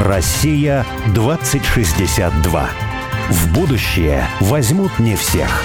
Россия 2062. В будущее возьмут не всех.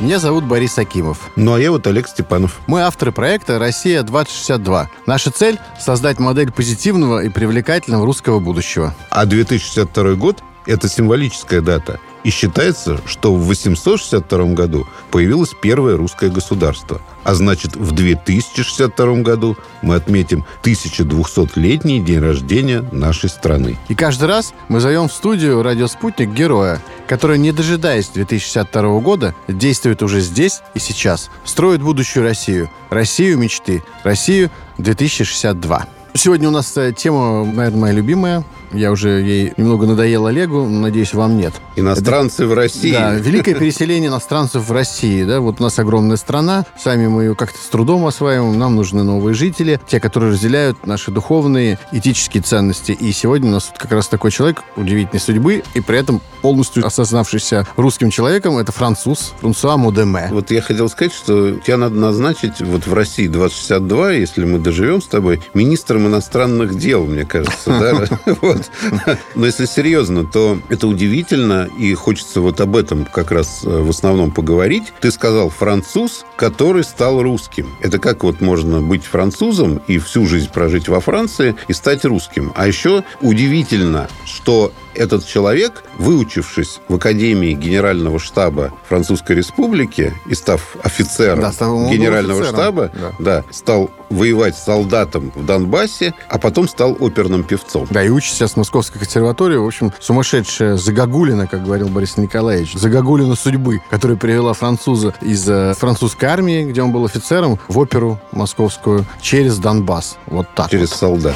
Меня зовут Борис Акимов. Ну, а я вот Олег Степанов. Мы авторы проекта «Россия-2062». Наша цель – создать модель позитивного и привлекательного русского будущего. А 2062 год – это символическая дата. И считается, что в 862 году появилось первое русское государство. А значит, в 2062 году мы отметим 1200-летний день рождения нашей страны. И каждый раз мы зовем в студию «Радио Спутник» героя, который, не дожидаясь 2062 года, действует уже здесь и сейчас. Строит будущую Россию. Россию мечты. Россию 2062. Сегодня у нас э, тема, наверное, моя любимая. Я уже ей немного надоел Олегу, надеюсь, вам нет. Иностранцы Это, в России. Да, великое переселение иностранцев в России. Да, вот у нас огромная страна, сами мы ее как-то с трудом осваиваем, нам нужны новые жители, те, которые разделяют наши духовные, этические ценности. И сегодня у нас тут как раз такой человек удивительной судьбы, и при этом полностью осознавшийся русским человеком, это француз Франсуа Модеме. Вот я хотел сказать, что тебя надо назначить вот в России 2062, если мы доживем с тобой, министром иностранных дел, мне кажется. Но если серьезно, то это удивительно, и хочется вот об этом как раз э, в основном поговорить. Ты сказал француз, который стал русским. Это как вот можно быть французом и всю жизнь прожить во Франции и стать русским. А еще удивительно, что этот человек, выучившись в Академии Генерального штаба Французской Республики и став офицером Да, стал Генерального офицером. штаба, Да. да, стал воевать солдатом в Донбассе, а потом стал оперным певцом. Да, и учится сейчас в Московской консерватории. В общем, сумасшедшая загогулина, как говорил Борис Николаевич. Загогулина судьбы, которая привела француза из э, французской армии, где он был офицером, в оперу московскую через Донбасс. Вот так Через вот. солдат.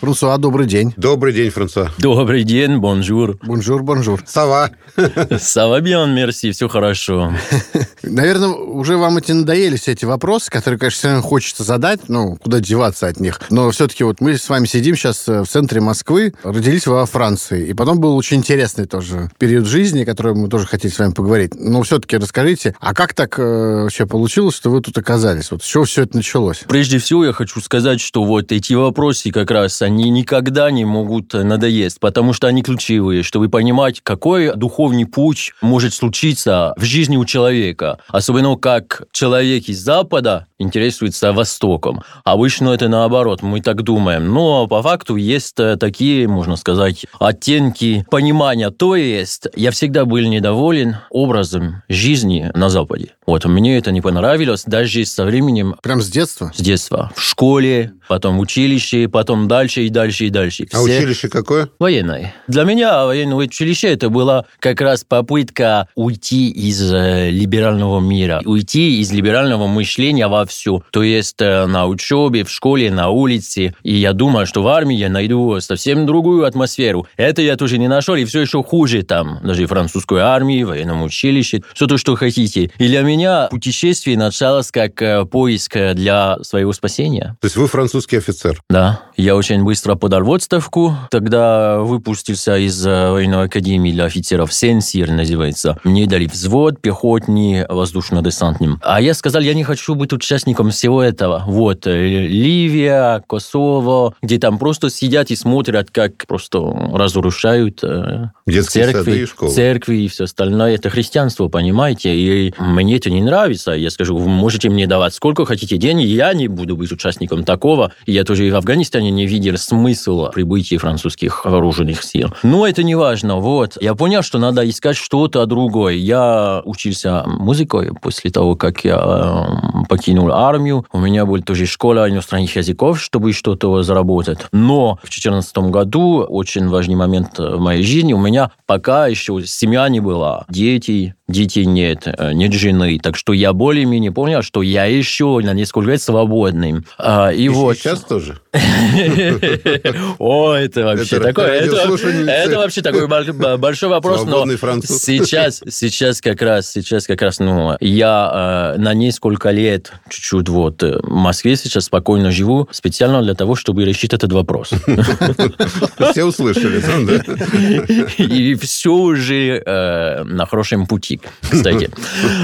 Франсуа, добрый день. Добрый день, Франсуа. Добрый день, bonjour. Bonjour, bonjour. Ça va. Ça va bien, merci, все хорошо. Наверное, уже вам эти надоели все эти вопросы, которые, конечно, все равно хочется задать, ну, куда деваться от них. Но все-таки вот мы с вами сидим сейчас э, в центре Москвы, родились во Франции, и потом был очень интересный тоже период жизни, который мы тоже хотели с вами поговорить. Но все-таки расскажите, а как так э, вообще получилось, что вы тут оказались? Вот с чего все это началось? Прежде всего, я хочу сказать, что вот эти вопросы как раз, они никогда не могут надоесть, потому что они ключевые, чтобы понимать, какой духовный путь может случиться в жизни у человека. Особенно как человек из Запада интересуется Востоком. Обычно это наоборот, мы так думаем. Но по факту есть э, такие, можно сказать, оттенки понимания. То есть я всегда был недоволен образом жизни на Западе. Вот мне это не понравилось, даже со временем Прям с детства? с детства. В школе, потом в училище, потом дальше и дальше и дальше. А Все училище какое? Военное. Для меня военное училище это была как раз попытка уйти из э, либерального мира, уйти из либерального мышления во все. То есть э, на учебе, в школе, на улице. И я думаю, что в армии я найду совсем другую атмосферу. Это я тоже не нашел, и все еще хуже там. Даже в французской армии, военном училище, все то, что хотите. И для меня путешествие началось как э, поиск э, для своего спасения. То есть вы французский офицер. Да, я очень быстро подал в отставку. Тогда выпустился из э, военной академии для офицеров Сенсир называется. Мне дали взвод пехотный, воздушно-десантным. А я сказал, я не хочу быть участником всего этого. Вот, Ливия, Косово, где там просто сидят и смотрят, как просто разрушают Детские сады церкви, и школы. церкви и все остальное. Это христианство, понимаете? И мне это не нравится. Я скажу, вы можете мне давать сколько хотите денег, я не буду быть участником такого. И я тоже и в Афганистане не видел смысла прибытия французских вооруженных сил. Но это не важно. Вот. Я понял, что надо искать что-то другое. Я учился музыкой после того, как я э, покинул армию. У меня была тоже школа иностранных языков, чтобы что-то заработать. Но в 2014 году очень важный момент в моей жизни. У меня пока еще семья не была, дети, детей нет, э, нет жены. Так что я более-менее понял, что я еще на несколько лет свободным. А, И, И вот... сейчас тоже. О, это вообще Это такое... Это, вообще такой бол- большой вопрос, но сейчас, сейчас как раз, сейчас как раз, ну, я э, на несколько лет лет чуть-чуть вот в Москве сейчас спокойно живу специально для того, чтобы решить этот вопрос. Все услышали, да? И все уже э, на хорошем пути, кстати.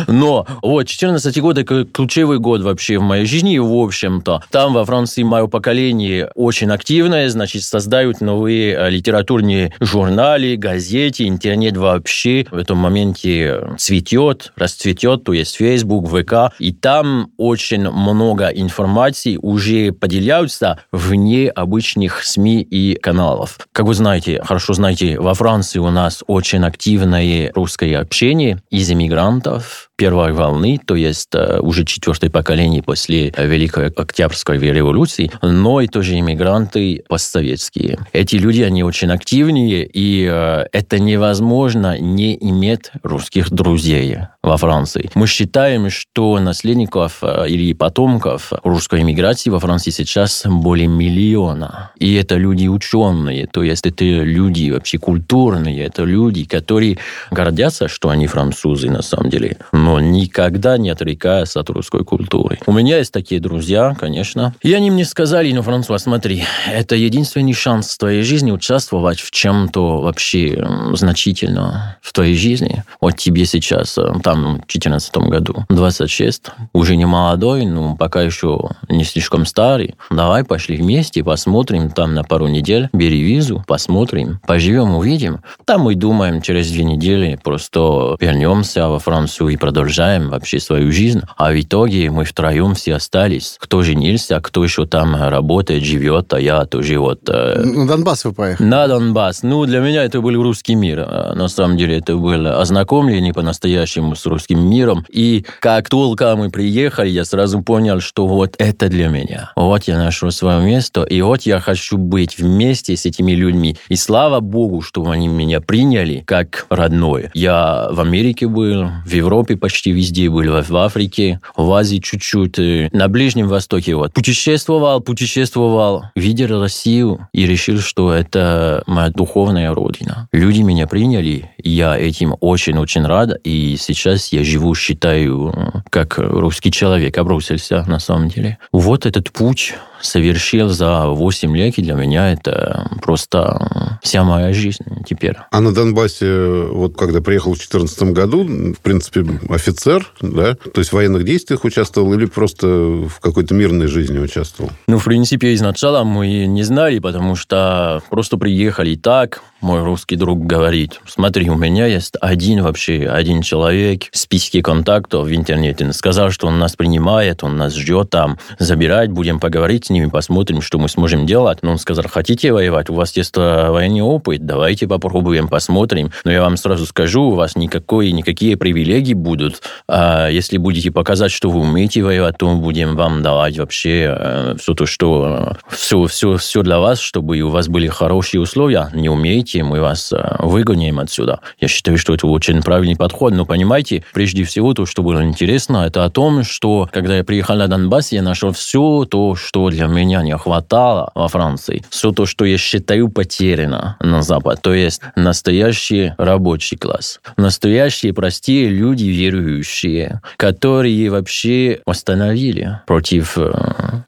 Но вот 14 год это ключевой год вообще в моей жизни, и в общем-то. Там во Франции мое поколение очень активное, значит, создают новые э, литературные журналы, газеты, интернет вообще в этом моменте цветет, расцветет, то есть Facebook, ВК, и там очень много информации уже поделяются вне обычных СМИ и каналов. Как вы знаете, хорошо знаете, во Франции у нас очень активное русское общение из иммигрантов, первой волны, то есть э, уже четвертое поколение после Великой Октябрьской революции, но и тоже иммигранты постсоветские. Эти люди, они очень активные, и э, это невозможно не иметь русских друзей во Франции. Мы считаем, что наследников э, или потомков русской иммиграции во Франции сейчас более миллиона. И это люди ученые, то есть это люди вообще культурные, это люди, которые гордятся, что они французы на самом деле но никогда не отрекаясь от русской культуры. У меня есть такие друзья, конечно. И они мне сказали, ну, Франсуа, смотри, это единственный шанс в твоей жизни участвовать в чем-то вообще значительно в твоей жизни. Вот тебе сейчас, э, там, в 2014 году, 26, уже не молодой, но пока еще не слишком старый. Давай пошли вместе, посмотрим там на пару недель, бери визу, посмотрим, поживем, увидим. Там мы думаем, через две недели просто вернемся во Францию и продолжим продолжаем вообще свою жизнь, а в итоге мы втроем все остались. Кто женился, кто еще там работает, живет, а я тоже вот... Э, на Донбасс вы поехали? На Донбасс. Ну, для меня это был русский мир. А, на самом деле, это было ознакомление по-настоящему с русским миром. И как только мы приехали, я сразу понял, что вот это для меня. Вот я нашел свое место, и вот я хочу быть вместе с этими людьми. И слава богу, что они меня приняли как родной. Я в Америке был, в Европе почти везде были, в Африке, в Азии чуть-чуть, на Ближнем Востоке. Вот. Путешествовал, путешествовал, видел Россию и решил, что это моя духовная родина. Люди меня приняли, я этим очень-очень рад, и сейчас я живу, считаю, как русский человек, обрусился на самом деле. Вот этот путь совершил за 8 лет, и для меня это просто вся моя жизнь теперь. А на Донбассе, вот когда приехал в 2014 году, в принципе, офицер, да? То есть в военных действиях участвовал или просто в какой-то мирной жизни участвовал? Ну, в принципе, изначально мы не знали, потому что просто приехали так, мой русский друг говорит, смотри, у меня есть один вообще, один человек в списке контактов в интернете. Он сказал, что он нас принимает, он нас ждет там, забирать, будем поговорить с ними, посмотрим, что мы сможем делать. Но он сказал, хотите воевать, у вас есть э, военный опыт, давайте попробуем, посмотрим. Но я вам сразу скажу, у вас никакой, никакие привилегии будут. А если будете показать, что вы умеете воевать, то мы будем вам давать вообще э, все то, что все, все, все для вас, чтобы у вас были хорошие условия. Не умеете, давайте мы вас э, выгоним отсюда. Я считаю, что это очень правильный подход. Но понимаете, прежде всего, то, что было интересно, это о том, что когда я приехал на Донбасс, я нашел все то, что для меня не хватало во Франции. Все то, что я считаю потеряно на Запад. То есть настоящий рабочий класс. Настоящие простые люди верующие, которые вообще остановили против э,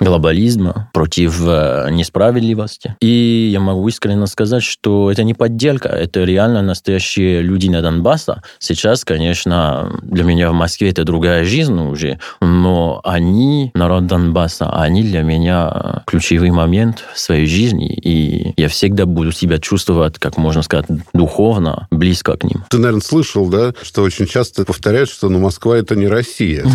глобализма, против э, несправедливости. И я могу искренне сказать, что это не подделка, это реально настоящие люди на Донбасса. Сейчас, конечно, для меня в Москве это другая жизнь уже, но они, народ Донбасса, они для меня ключевой момент в своей жизни, и я всегда буду себя чувствовать, как можно сказать, духовно близко к ним. Ты, наверное, слышал, да, что очень часто повторяют, что ну, Москва это не Россия.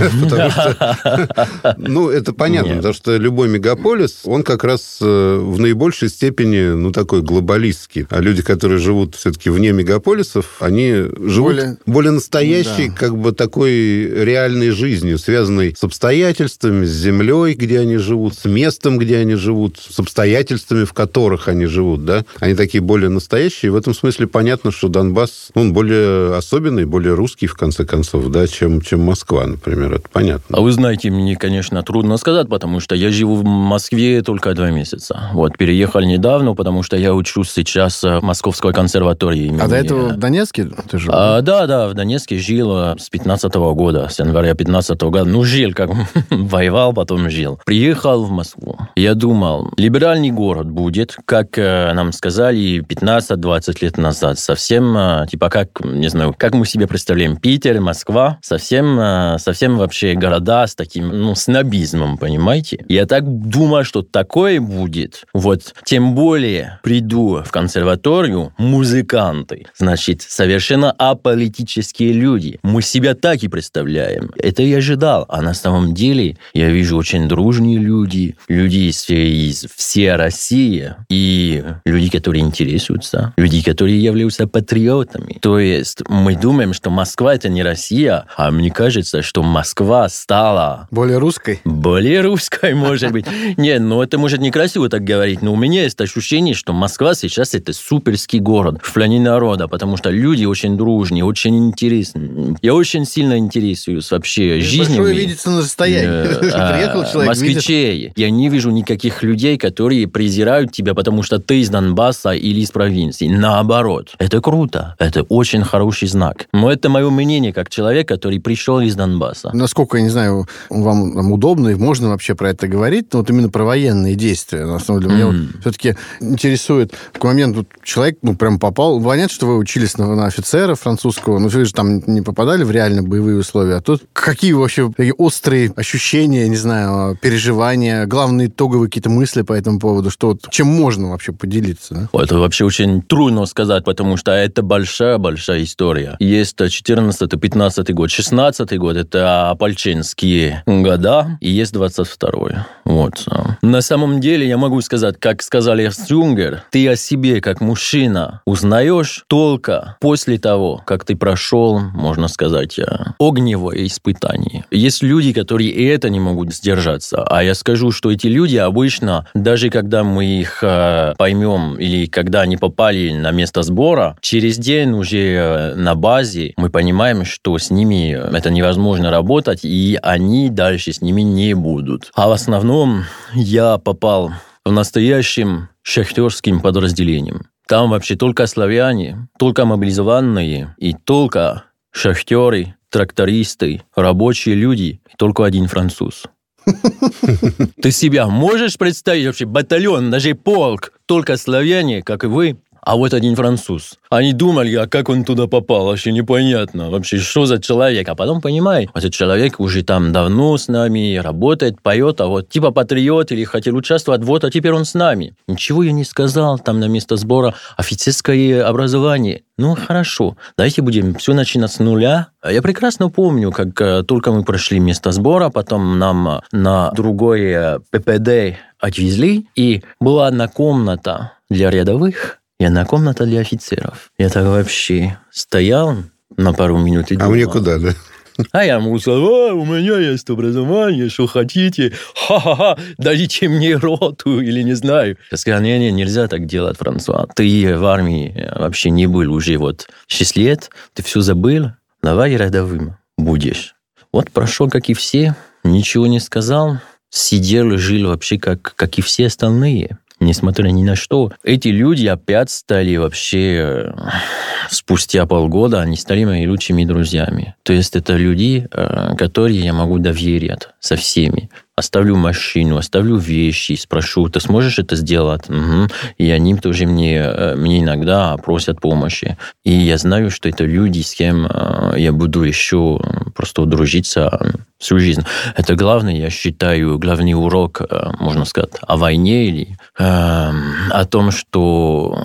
Ну, это понятно, потому что любой мегаполис, он как раз э, в наибольшей степени, ну, такой глобалистский. А люди, которые живут все-таки вне мегаполисов, они живут более, более настоящей, да. как бы такой реальной жизнью, связанной с обстоятельствами, с землей, где они живут, с местом, где они живут, с обстоятельствами, в которых они живут, да. Они такие более настоящие. В этом смысле понятно, что Донбасс, он более особенный, более русский, в конце концов, да, чем, чем Москва, например. Это понятно. А вы знаете, мне, конечно, трудно сказать, потому что я живу в Москве только два месяца. Вот, переехал недавно, потому что я учусь сейчас в Московской консерватории. Имени... А до этого в Донецке ты жил? А, да, да, в Донецке жил с 15 -го года, с января 15 -го года. Ну, жил, как воевал, потом жил. Приехал в Москву. Я думал, либеральный город будет, как нам сказали 15-20 лет назад. Совсем, типа, как, не знаю, как мы себе представляем, Питер, Москва, совсем, совсем вообще города с таким, ну, снобизмом, понимаете? Я так думаю, что такое будет. Вот, тем более приду в консерваторию музыканты, значит, совершенно аполитические люди. Мы себя так и представляем. Это я ожидал. А на самом деле я вижу очень дружные люди, люди из, из всей России и люди, которые интересуются, люди, которые являются патриотами. То есть мы думаем, что Москва это не Россия, а мне кажется, что Москва стала... Более русской? Более русской, может быть. Не, ну это может некрасиво так говорить, но у меня есть ощущение, что Москва сейчас это суперский город в плане народа, потому что люди очень дружные, очень интересные. Я очень сильно интересуюсь вообще жизнью. Большое видится на расстоянии. Э, Приехал человек, Москвичей. Я не вижу никаких людей, которые презирают тебя, потому что ты из Донбасса или из провинции. Наоборот. Это круто. Это очень хороший знак. Но это мое мнение как человек, который пришел из Донбасса. Насколько, я не знаю, вам там, удобно и можно вообще про это говорить, но вот именно про военные действия. На самом деле, mm. меня вот все-таки интересует в момент вот человек, ну, прям попал. Понятно, что вы учились на, на офицера французского, но вы же там не попадали в реально боевые условия. А тут какие вообще такие острые ощущения, не знаю, переживания, главные итоговые какие-то мысли по этому поводу, что чем можно вообще поделиться? Да? Это вообще очень трудно сказать, потому что это большая-большая история. Есть 14-15 год, 16 год, это опольченские года, и есть 22-й. Вот. На самом деле я могу сказать, как сказали Стюнгер, ты о себе как мужчина узнаешь только после того, как ты прошел, можно сказать, э, огневое испытание. Есть люди, которые и это не могут сдержаться. А я скажу, что эти люди обычно, даже когда мы их э, поймем или когда они попали на место сбора, через день уже э, на базе мы понимаем, что с ними это невозможно работать, и они дальше с ними не будут. А в основном я попал в настоящем шахтерским подразделением. Там вообще только славяне, только мобилизованные и только шахтеры, трактористы, рабочие люди, и только один француз. Ты себя можешь представить вообще батальон, даже полк, только славяне, как и вы, а вот один француз. Они думали, а как он туда попал, вообще непонятно. Вообще, что за человек? А потом понимай, этот человек уже там давно с нами работает, поет, а вот типа патриот или хотел участвовать, вот, а теперь он с нами. Ничего я не сказал, там на место сбора офицерское образование. Ну, хорошо, давайте будем все начинать с нуля. Я прекрасно помню, как э, только мы прошли место сбора, потом нам на другое ППД отвезли, и была одна комната для рядовых, и одна комната для офицеров. Я так вообще стоял на пару минут и думал. А мне куда, да? А я ему сказал, у меня есть образование, что хотите, ха-ха-ха, дадите мне роту или не знаю. Я сказал, не-не, нельзя так делать, Франсуа. Ты в армии вообще не был уже вот 6 лет, ты все забыл, давай рядовым будешь. Вот прошел, как и все, ничего не сказал, сидел, жил вообще, как, как и все остальные несмотря ни на что. Эти люди опять стали вообще, э, спустя полгода, они стали моими лучшими друзьями. То есть это люди, э, которые я могу доверять со всеми оставлю машину, оставлю вещи, спрошу, ты сможешь это сделать? Угу. И они тоже мне, э, мне иногда просят помощи. И я знаю, что это люди, с кем я буду еще просто дружиться всю жизнь. Это главное, я считаю, главный урок, можно сказать, о войне или Эм, о том, что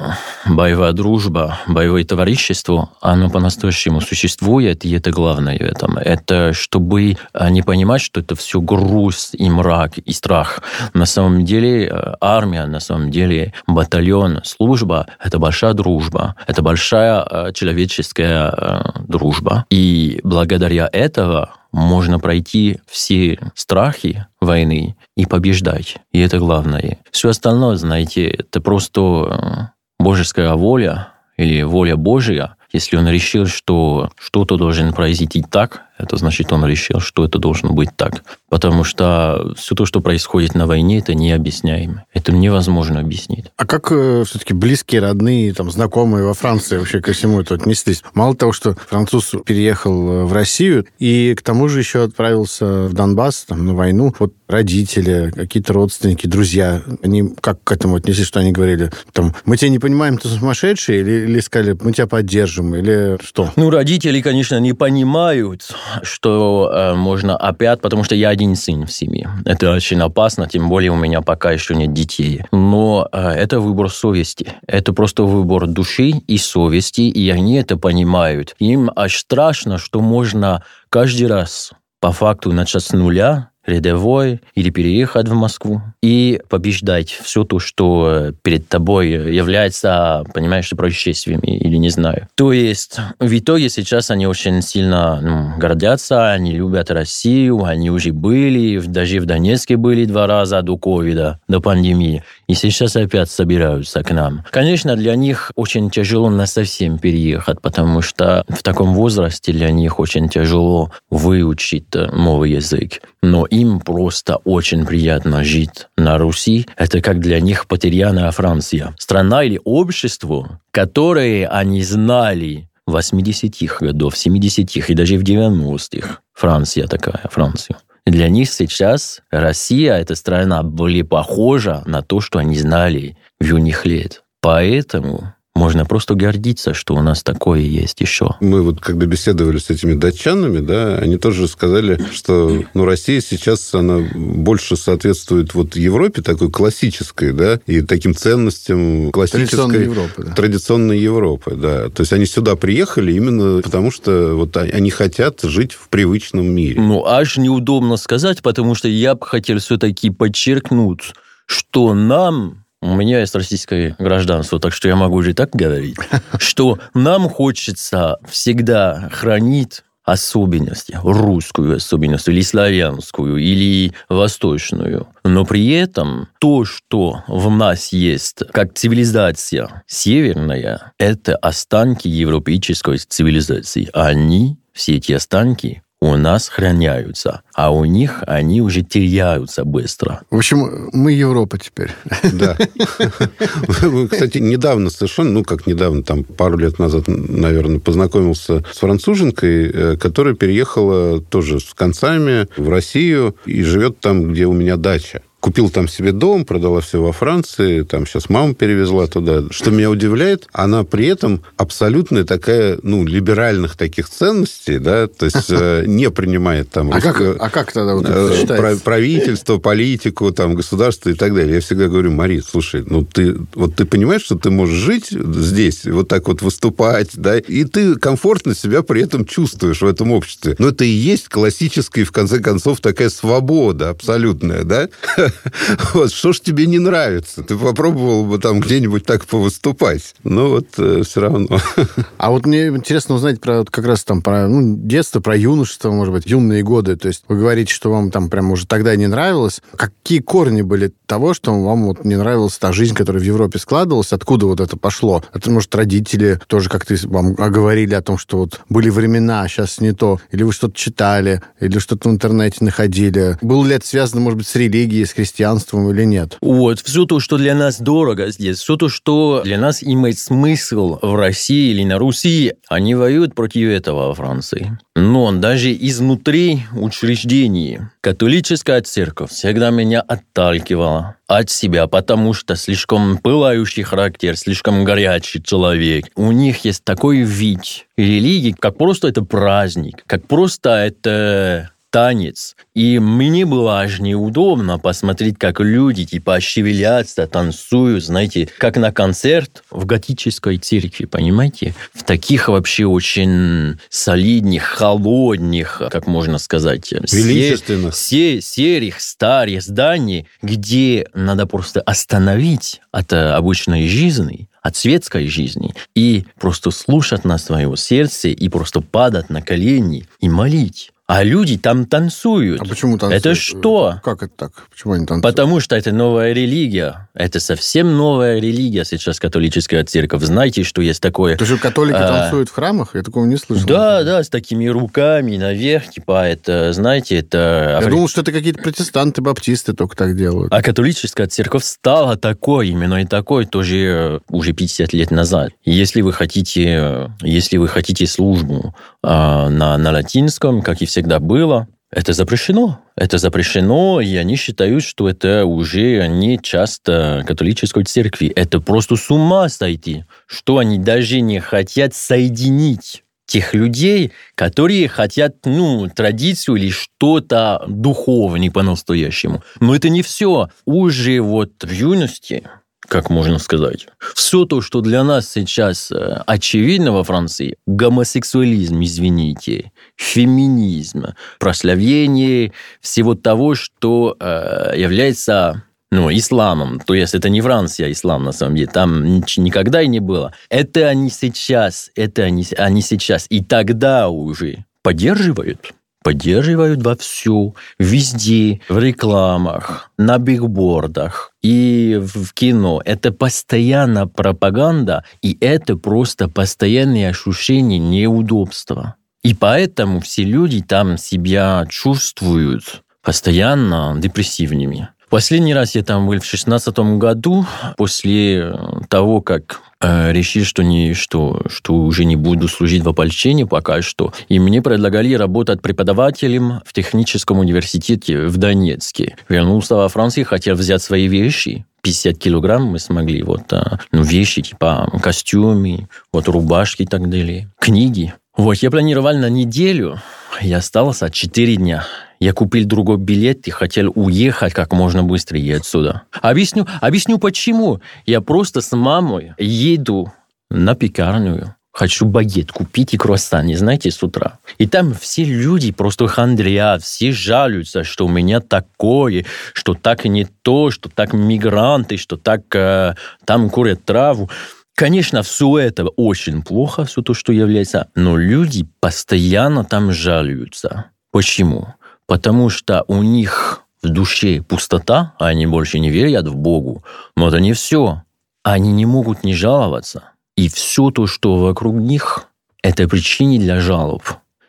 боевая дружба, боевое товарищество, оно по-настоящему существует, и это главное в этом. Это чтобы э, не понимать, что это все груз и мрак, и страх. На самом деле э, армия, на самом деле батальон, служба – это большая дружба, это большая э, человеческая дружба. И благодаря этого можно пройти все страхи войны и побеждать. И это главное. Все остальное, знаете, это просто э, божеская воля или воля Божья. Если он решил, что что-то должен произойти так, это значит, он решил, что это должно быть так. Потому что все то, что происходит на войне, это необъясняемо. Это невозможно объяснить. А как э, все-таки близкие, родные, там, знакомые во Франции вообще ко всему это отнеслись? Мало того, что француз переехал э, в Россию, и к тому же еще отправился в Донбасс, там, на войну. Вот родители, какие-то родственники, друзья, они как к этому отнеслись, что они говорили? Там, мы тебя не понимаем, ты сумасшедший? Или, или сказали, мы тебя поддержим? Или что? Ну, родители, конечно, не понимают, что э, можно опять, потому что я один сын в семье. Это очень опасно, тем более у меня пока еще нет детей. Но э, это выбор совести. Это просто выбор души и совести, и они это понимают. Им аж страшно, что можно каждый раз по факту начать с нуля, рядовой или переехать в Москву и побеждать все то, что перед тобой является, понимаешь, происшествиями или не знаю. То есть в итоге сейчас они очень сильно ну, гордятся, они любят Россию, они уже были, даже в Донецке были два раза до ковида, до пандемии, и сейчас опять собираются к нам. Конечно, для них очень тяжело на совсем переехать, потому что в таком возрасте для них очень тяжело выучить новый язык. Но им просто очень приятно жить на Руси. Это как для них потерянная Франция. Страна или общество, которые они знали в 80-х годов, 70-х и даже в 90-х. Франция такая, Франция. И для них сейчас Россия, эта страна, были похожа на то, что они знали в юных лет. Поэтому можно просто гордиться, что у нас такое есть еще. Мы вот когда беседовали с этими датчанами, да, они тоже сказали, что ну, Россия сейчас, она больше соответствует вот Европе такой классической, да, и таким ценностям классической... Традиционной Европы, да. Традиционной Европы, да. То есть они сюда приехали именно потому, что вот они хотят жить в привычном мире. Ну, аж неудобно сказать, потому что я бы хотел все-таки подчеркнуть, что нам у меня есть российское гражданство, так что я могу уже так говорить, что нам хочется всегда хранить особенности, русскую особенность, или славянскую, или восточную. Но при этом то, что в нас есть как цивилизация северная, это останки европейской цивилизации. Они, все эти останки, у нас храняются, а у них они уже теряются быстро. В общем, мы Европа теперь. Да. Кстати, недавно совершенно, ну, как недавно, там, пару лет назад, наверное, познакомился с француженкой, э, которая переехала тоже с концами в Россию и живет там, где у меня дача купил там себе дом, продала все во Франции, там сейчас мама перевезла туда. Что меня удивляет, она при этом абсолютная такая, ну, либеральных таких ценностей, да, то есть э, не принимает там... А как, а как тогда вот это э? Правительство, политику, там, государство и так далее. Я всегда говорю, Мари, слушай, ну, ты, вот ты понимаешь, что ты можешь жить здесь, вот так вот выступать, да, и ты комфортно себя при этом чувствуешь в этом обществе. Но это и есть классическая, в конце концов, такая свобода абсолютная, да? Вот, что ж тебе не нравится? Ты попробовал бы там где-нибудь так повыступать. Ну, вот э, все равно. А вот мне интересно узнать про вот, как раз там про ну, детство, про юношество, может быть, юные годы. То есть вы говорите, что вам там прям уже тогда не нравилось. Какие корни были того, что вам вот не нравилась та жизнь, которая в Европе складывалась? Откуда вот это пошло? Это, может, родители тоже как-то вам говорили о том, что вот были времена, а сейчас не то? Или вы что-то читали? Или что-то в интернете находили? Было ли это связано, может быть, с религией, с христианством или нет. Вот, все то, что для нас дорого здесь, все то, что для нас имеет смысл в России или на Руси, они воюют против этого во Франции. Но даже изнутри учреждений католическая церковь всегда меня отталкивала от себя, потому что слишком пылающий характер, слишком горячий человек. У них есть такой вид религии, как просто это праздник, как просто это танец. И мне было аж неудобно посмотреть, как люди типа шевелятся, танцуют, знаете, как на концерт в готической церкви, понимаете? В таких вообще очень солидных, холодных, как можно сказать, величественных, се- серых, старых зданий, где надо просто остановить от обычной жизни, от светской жизни и просто слушать на своего сердца и просто падать на колени и молить а люди там танцуют. А почему танцуют? Это что? Как это так? Почему они танцуют? Потому что это новая религия. Это совсем новая религия сейчас католическая церковь. Знаете, что есть такое? То есть католики А. танцуют в храмах? Я такого не слышал. Да, да, с такими руками наверх, типа это, знаете, это... Я думал, что это какие-то протестанты, баптисты только так делают. А католическая церковь стала такой, именно и такой тоже э, уже 50 лет назад. Если вы хотите, э, если вы хотите службу на, на латинском, как и всегда было, это запрещено. Это запрещено, и они считают, что это уже не часть э, католической церкви. Это просто с ума сойти, что они даже не хотят соединить тех людей, которые хотят, ну, традицию или что-то духовное по-настоящему. Но это не все. Уже вот в юности, как можно сказать, все то, что для нас сейчас э, очевидно во Франции, гомосексуализм, извините, феминизм, прославление всего того, что э, является ну, исламом. То есть это не Франция, ислам, на самом деле. Там никогда и не было. Это они сейчас, это они, они сейчас. И тогда уже поддерживают поддерживают вовсю, везде, в рекламах, на бигбордах и в кино. Это постоянно пропаганда, и это просто постоянное ощущение неудобства. И поэтому все люди там себя чувствуют постоянно депрессивными. Последний раз я там был в шестнадцатом году, после того, как решил, что, не, что, что уже не буду служить в ополчении пока что. И мне предлагали работать преподавателем в техническом университете в Донецке. Вернулся во Францию, хотел взять свои вещи, 50 килограмм мы смогли, вот, а, ну, вещи, типа костюмы, вот, рубашки и так далее, книги. Вот, я планировал на неделю, я остался 4 дня. Я купил другой билет и хотел уехать как можно быстрее отсюда. Объясню, объясню почему. Я просто с мамой еду на пекарню, хочу багет купить и круассан, не знаете, с утра. И там все люди просто хандрят, все жалуются, что у меня такое, что так и не то, что так мигранты, что так э, там курят траву. Конечно, все это очень плохо, все то, что является, но люди постоянно там жалуются. Почему? Потому что у них в душе пустота, а они больше не верят в Богу. Но это не все. Они не могут не жаловаться. И все то, что вокруг них, это причины для жалоб.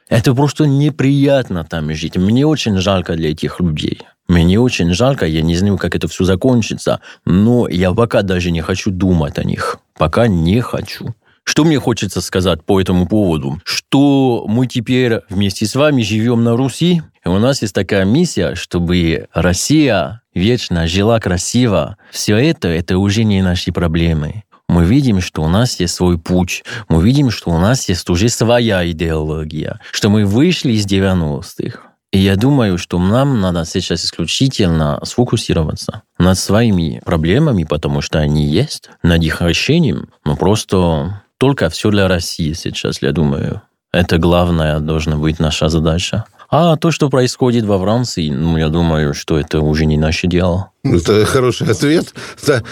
Это просто неприятно там жить. Мне очень жалко для этих людей. Мне очень жалко, я не знаю, как это все закончится, но я пока даже не хочу думать о них. Пока не хочу. Что мне хочется сказать по этому поводу? Что мы теперь вместе с вами живем на Руси, и у нас есть такая миссия, чтобы Россия вечно жила красиво. Все это, это уже не наши проблемы. Мы видим, что у нас есть свой путь. Мы видим, что у нас есть уже своя идеология. Что мы вышли из 90-х. И я думаю, что нам надо сейчас исключительно сфокусироваться над своими проблемами, потому что они есть, над их решением, но просто только все для России сейчас, я думаю. Это главная должна быть наша задача. А то, что происходит во Франции, ну, я думаю, что это уже не наше дело. Это хороший ответ. Это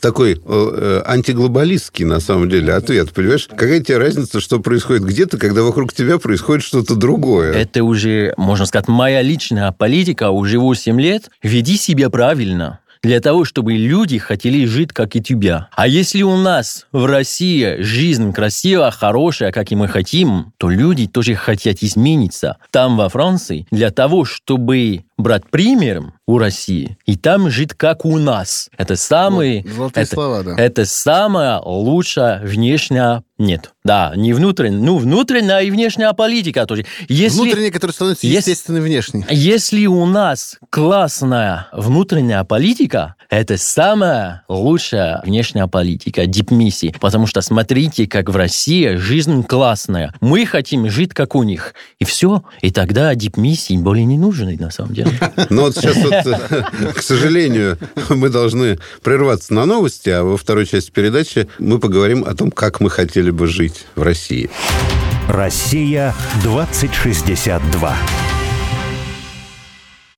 такой э, антиглобалистский, на самом деле, ответ. Понимаешь, какая тебе разница, что происходит где-то, когда вокруг тебя происходит что-то другое? Это уже, можно сказать, моя личная политика уже 8 лет. Веди себя правильно для того, чтобы люди хотели жить, как и тебя. А если у нас в России жизнь красивая, хорошая, как и мы хотим, то люди тоже хотят измениться. Там, во Франции, для того, чтобы брать примером у России и там жить, как у нас. Это самый... Вот, золотые это, слова, да. это самая лучшая внешняя... Нет, да, не внутренняя, ну, внутренняя и внешняя политика тоже. Если... Внутренний, который становится Если- естественно внешней. Если у нас классная внутренняя политика, это самая лучшая внешняя политика, дипмиссии. Потому что смотрите, как в России жизнь классная. Мы хотим жить, как у них. И все. И тогда дипмиссии более не нужны, на самом деле. Но вот сейчас, вот, э, к сожалению, мы должны прерваться на новости, а во второй части передачи мы поговорим о том, как мы хотели бы жить в России. Россия 2062.